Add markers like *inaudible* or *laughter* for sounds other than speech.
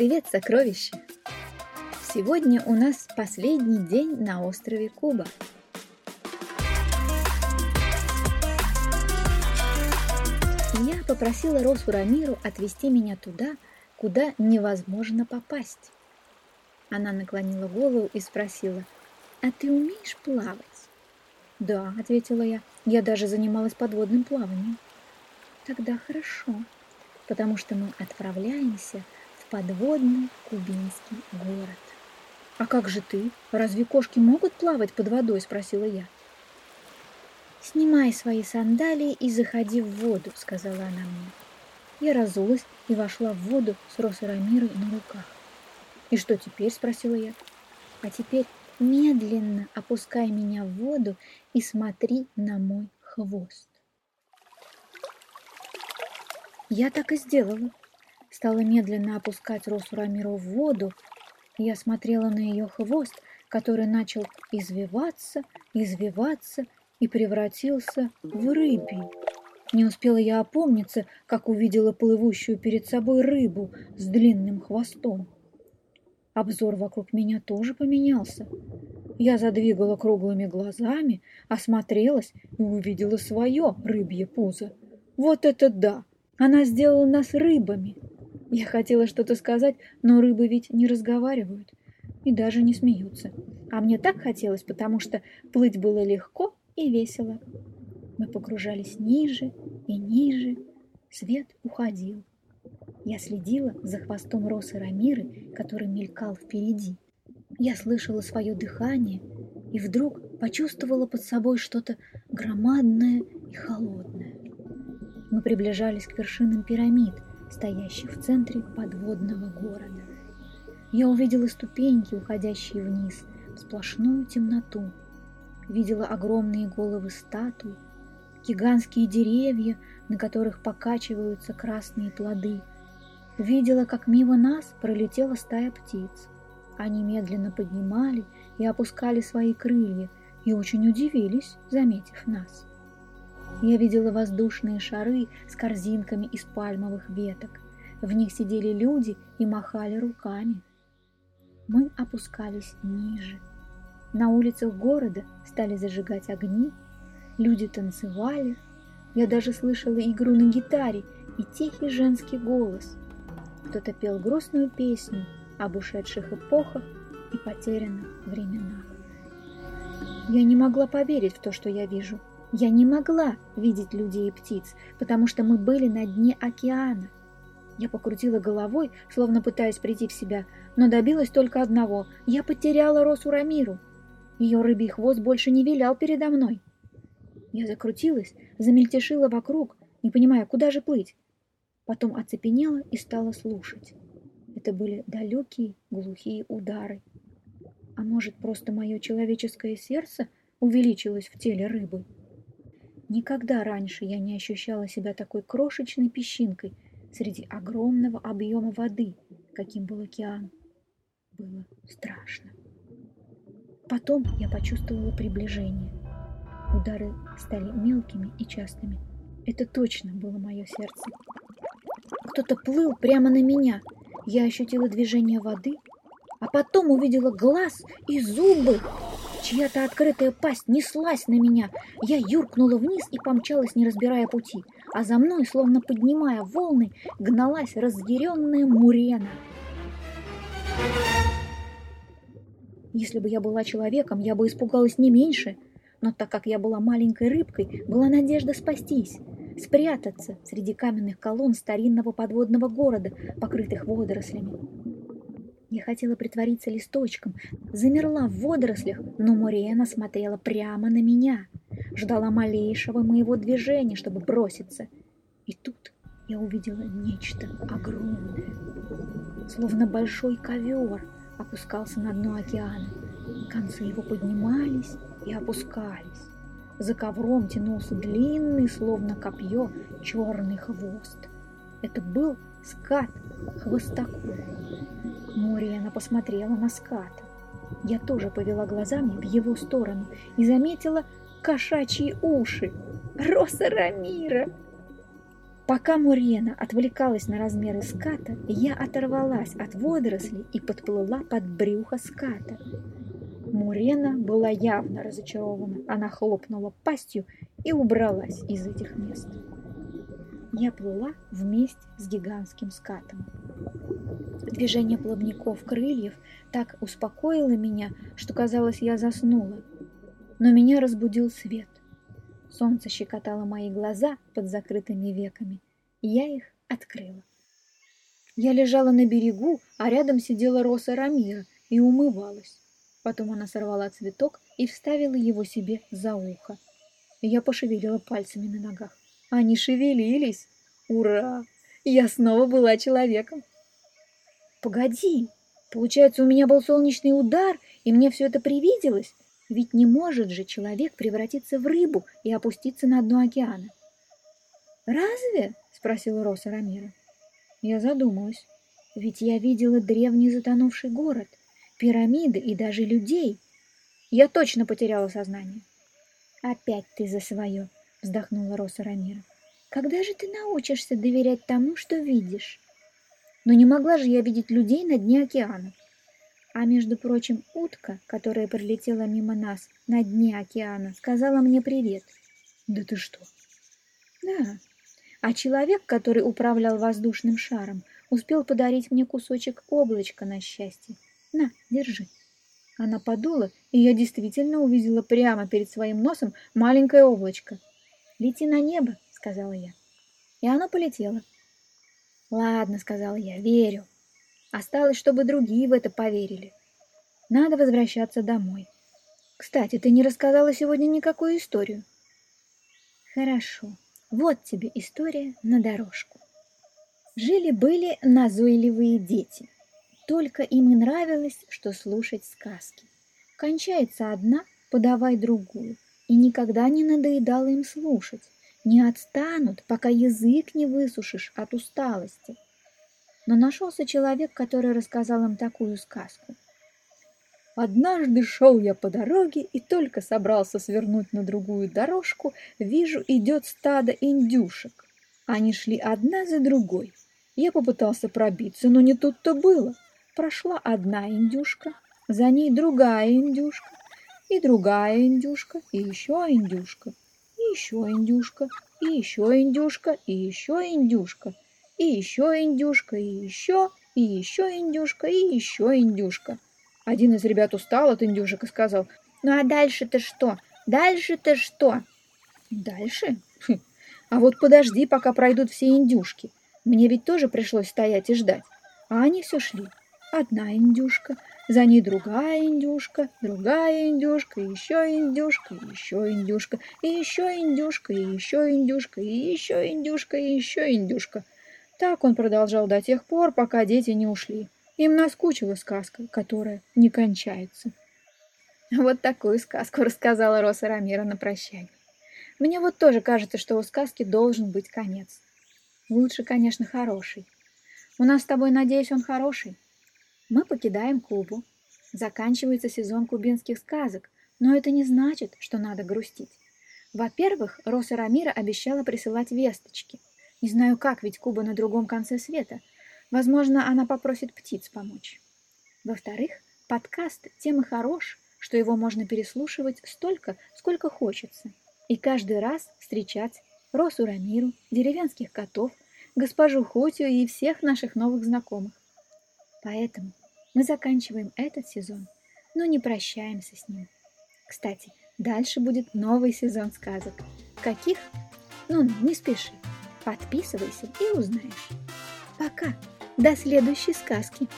Привет, сокровище! Сегодня у нас последний день на острове Куба. Я попросила Росу Рамиру отвезти меня туда, куда невозможно попасть. Она наклонила голову и спросила, «А ты умеешь плавать?» «Да», — ответила я, — «я даже занималась подводным плаванием». «Тогда хорошо, потому что мы отправляемся подводный кубинский город». «А как же ты? Разве кошки могут плавать под водой?» — спросила я. «Снимай свои сандалии и заходи в воду», — сказала она мне. Я разулась и вошла в воду с Росарамирой на руках. «И что теперь?» — спросила я. «А теперь медленно опускай меня в воду и смотри на мой хвост». Я так и сделала. Стала медленно опускать Росу Рамиру в воду. Я смотрела на ее хвост, который начал извиваться, извиваться и превратился в рыбий. Не успела я опомниться, как увидела плывущую перед собой рыбу с длинным хвостом. Обзор вокруг меня тоже поменялся. Я задвигала круглыми глазами, осмотрелась и увидела свое рыбье пузо. Вот это да! Она сделала нас рыбами. Я хотела что-то сказать, но рыбы ведь не разговаривают и даже не смеются. А мне так хотелось, потому что плыть было легко и весело. Мы погружались ниже и ниже, свет уходил. Я следила за хвостом Росы Рамиры, который мелькал впереди. Я слышала свое дыхание и вдруг почувствовала под собой что-то громадное и холодное. Мы приближались к вершинам пирамид, стоящих в центре подводного города. Я увидела ступеньки, уходящие вниз, в сплошную темноту. Видела огромные головы статуй, гигантские деревья, на которых покачиваются красные плоды. Видела, как мимо нас пролетела стая птиц. Они медленно поднимали и опускали свои крылья и очень удивились, заметив нас. Я видела воздушные шары с корзинками из пальмовых веток. В них сидели люди и махали руками. Мы опускались ниже. На улицах города стали зажигать огни, люди танцевали. Я даже слышала игру на гитаре и тихий женский голос. Кто-то пел грустную песню об ушедших эпохах и потерянных временах. Я не могла поверить в то, что я вижу. Я не могла видеть людей и птиц, потому что мы были на дне океана. Я покрутила головой, словно пытаясь прийти в себя, но добилась только одного. Я потеряла Росу Рамиру. Ее рыбий хвост больше не вилял передо мной. Я закрутилась, замельтешила вокруг, не понимая, куда же плыть. Потом оцепенела и стала слушать. Это были далекие глухие удары. А может, просто мое человеческое сердце увеличилось в теле рыбы? Никогда раньше я не ощущала себя такой крошечной песчинкой среди огромного объема воды, каким был океан. Было страшно. Потом я почувствовала приближение. Удары стали мелкими и частыми. Это точно было мое сердце. Кто-то плыл прямо на меня. Я ощутила движение воды, а потом увидела глаз и зубы. Чья-то открытая пасть неслась на меня. Я юркнула вниз и помчалась, не разбирая пути. А за мной, словно поднимая волны, гналась разъяренная Мурена. Если бы я была человеком, я бы испугалась не меньше. Но так как я была маленькой рыбкой, была надежда спастись, спрятаться среди каменных колонн старинного подводного города, покрытых водорослями. Я хотела притвориться листочком, замерла в водорослях, но Мурена смотрела прямо на меня, ждала малейшего моего движения, чтобы броситься. И тут я увидела нечто огромное, словно большой ковер — опускался на дно океана. Концы его поднимались и опускались. За ковром тянулся длинный, словно копье, черный хвост. Это был скат хвостаков. Мориана посмотрела на ската. Я тоже повела глазами в его сторону и заметила кошачьи уши. Роса Рамира! Пока Мурена отвлекалась на размеры ската, я оторвалась от водорослей и подплыла под брюхо ската. Мурена была явно разочарована. Она хлопнула пастью и убралась из этих мест. Я плыла вместе с гигантским скатом. Движение плавников крыльев так успокоило меня, что казалось, я заснула. Но меня разбудил свет. Солнце щекотало мои глаза под закрытыми веками, я их открыла. Я лежала на берегу, а рядом сидела Роса Рамира и умывалась. Потом она сорвала цветок и вставила его себе за ухо. Я пошевелила пальцами на ногах. Они шевелились. Ура! Я снова была человеком. Погоди, получается, у меня был солнечный удар, и мне все это привиделось? Ведь не может же человек превратиться в рыбу и опуститься на дно океана. «Разве?» — спросила Роса Рамира. Я задумалась. Ведь я видела древний затонувший город, пирамиды и даже людей. Я точно потеряла сознание. «Опять ты за свое!» — вздохнула Роса Рамира. «Когда же ты научишься доверять тому, что видишь?» Но не могла же я видеть людей на дне океана. А между прочим, утка, которая пролетела мимо нас на дне океана, сказала мне привет. Да ты что? Да. А человек, который управлял воздушным шаром, успел подарить мне кусочек облачка на счастье. На, держи. Она подула, и я действительно увидела прямо перед своим носом маленькое облачко. «Лети на небо», — сказала я. И оно полетело. «Ладно», — сказала я, — «верю. Осталось, чтобы другие в это поверили. Надо возвращаться домой. Кстати, ты не рассказала сегодня никакую историю. Хорошо. Вот тебе история на дорожку. Жили-были назойливые дети. Только им и нравилось, что слушать сказки. Кончается одна, подавай другую. И никогда не надоедало им слушать. Не отстанут, пока язык не высушишь от усталости. Но нашелся человек, который рассказал им такую сказку. Однажды шел я по дороге и только собрался свернуть на другую дорожку, вижу, идет стадо индюшек. Они шли одна за другой. Я попытался пробиться, но не тут-то было. Прошла одна индюшка, за ней другая индюшка, и другая индюшка, и еще индюшка, и еще индюшка, и еще индюшка, и еще индюшка и еще индюшка, и еще, и еще индюшка, и еще индюшка. Один из ребят устал от индюшек и сказал, «Ну а дальше-то что? Дальше-то что?» «Дальше? Хм. А вот подожди, пока пройдут все индюшки. Мне ведь тоже пришлось стоять и ждать. А они все шли. Одна индюшка, за ней другая индюшка, другая индюшка, еще индюшка, еще индюшка, и еще индюшка, и еще индюшка, и еще индюшка, и еще индюшка. Так он продолжал до тех пор, пока дети не ушли. Им наскучила сказка, которая не кончается. Вот такую сказку *laughs* рассказала Роса Рамира на прощание. Мне вот тоже кажется, что у сказки должен быть конец. Лучше, конечно, хороший. У нас с тобой, надеюсь, он хороший. Мы покидаем Кубу. Заканчивается сезон кубинских сказок, но это не значит, что надо грустить. Во-первых, Роса Рамира обещала присылать весточки – не знаю как, ведь Куба на другом конце света. Возможно, она попросит птиц помочь. Во-вторых, подкаст тем и хорош, что его можно переслушивать столько, сколько хочется. И каждый раз встречать Росу Рамиру, деревенских котов, госпожу Хотю и всех наших новых знакомых. Поэтому мы заканчиваем этот сезон, но не прощаемся с ним. Кстати, дальше будет новый сезон сказок. Каких? Ну, не спеши. Подписывайся и узнаешь. Пока. До следующей сказки.